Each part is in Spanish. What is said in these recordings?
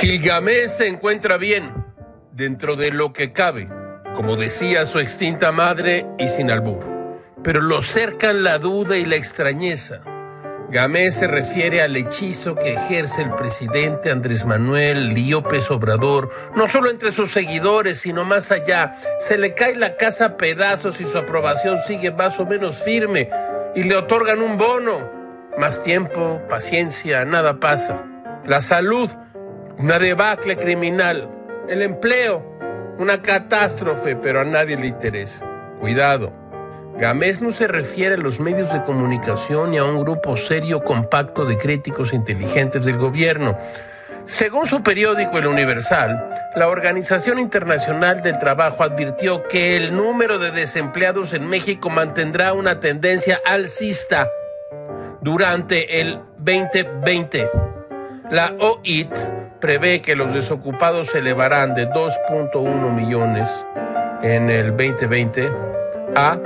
Gilgamesh se encuentra bien, dentro de lo que cabe, como decía su extinta madre y sin albur. Pero lo cercan la duda y la extrañeza. Gamés se refiere al hechizo que ejerce el presidente Andrés Manuel López Obrador, no solo entre sus seguidores, sino más allá. Se le cae la casa a pedazos y su aprobación sigue más o menos firme y le otorgan un bono. Más tiempo, paciencia, nada pasa. La salud, una debacle criminal. El empleo, una catástrofe, pero a nadie le interesa. Cuidado. Gamés no se refiere a los medios de comunicación ni a un grupo serio compacto de críticos inteligentes del gobierno. Según su periódico El Universal, la Organización Internacional del Trabajo advirtió que el número de desempleados en México mantendrá una tendencia alcista durante el 2020. La OIT prevé que los desocupados se elevarán de 2.1 millones en el 2020 a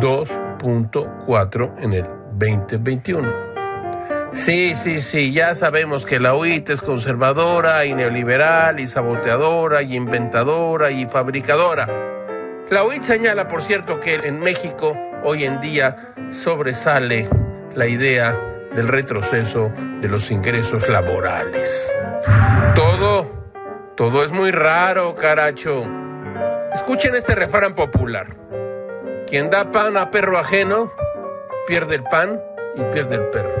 2.4 en el 2021. Sí, sí, sí, ya sabemos que la OIT es conservadora y neoliberal y saboteadora y inventadora y fabricadora. La OIT señala, por cierto, que en México hoy en día sobresale la idea del retroceso de los ingresos laborales. Todo, es muy raro, caracho. Escuchen este refrán popular. Quien da pan a perro ajeno, pierde el pan y pierde el perro.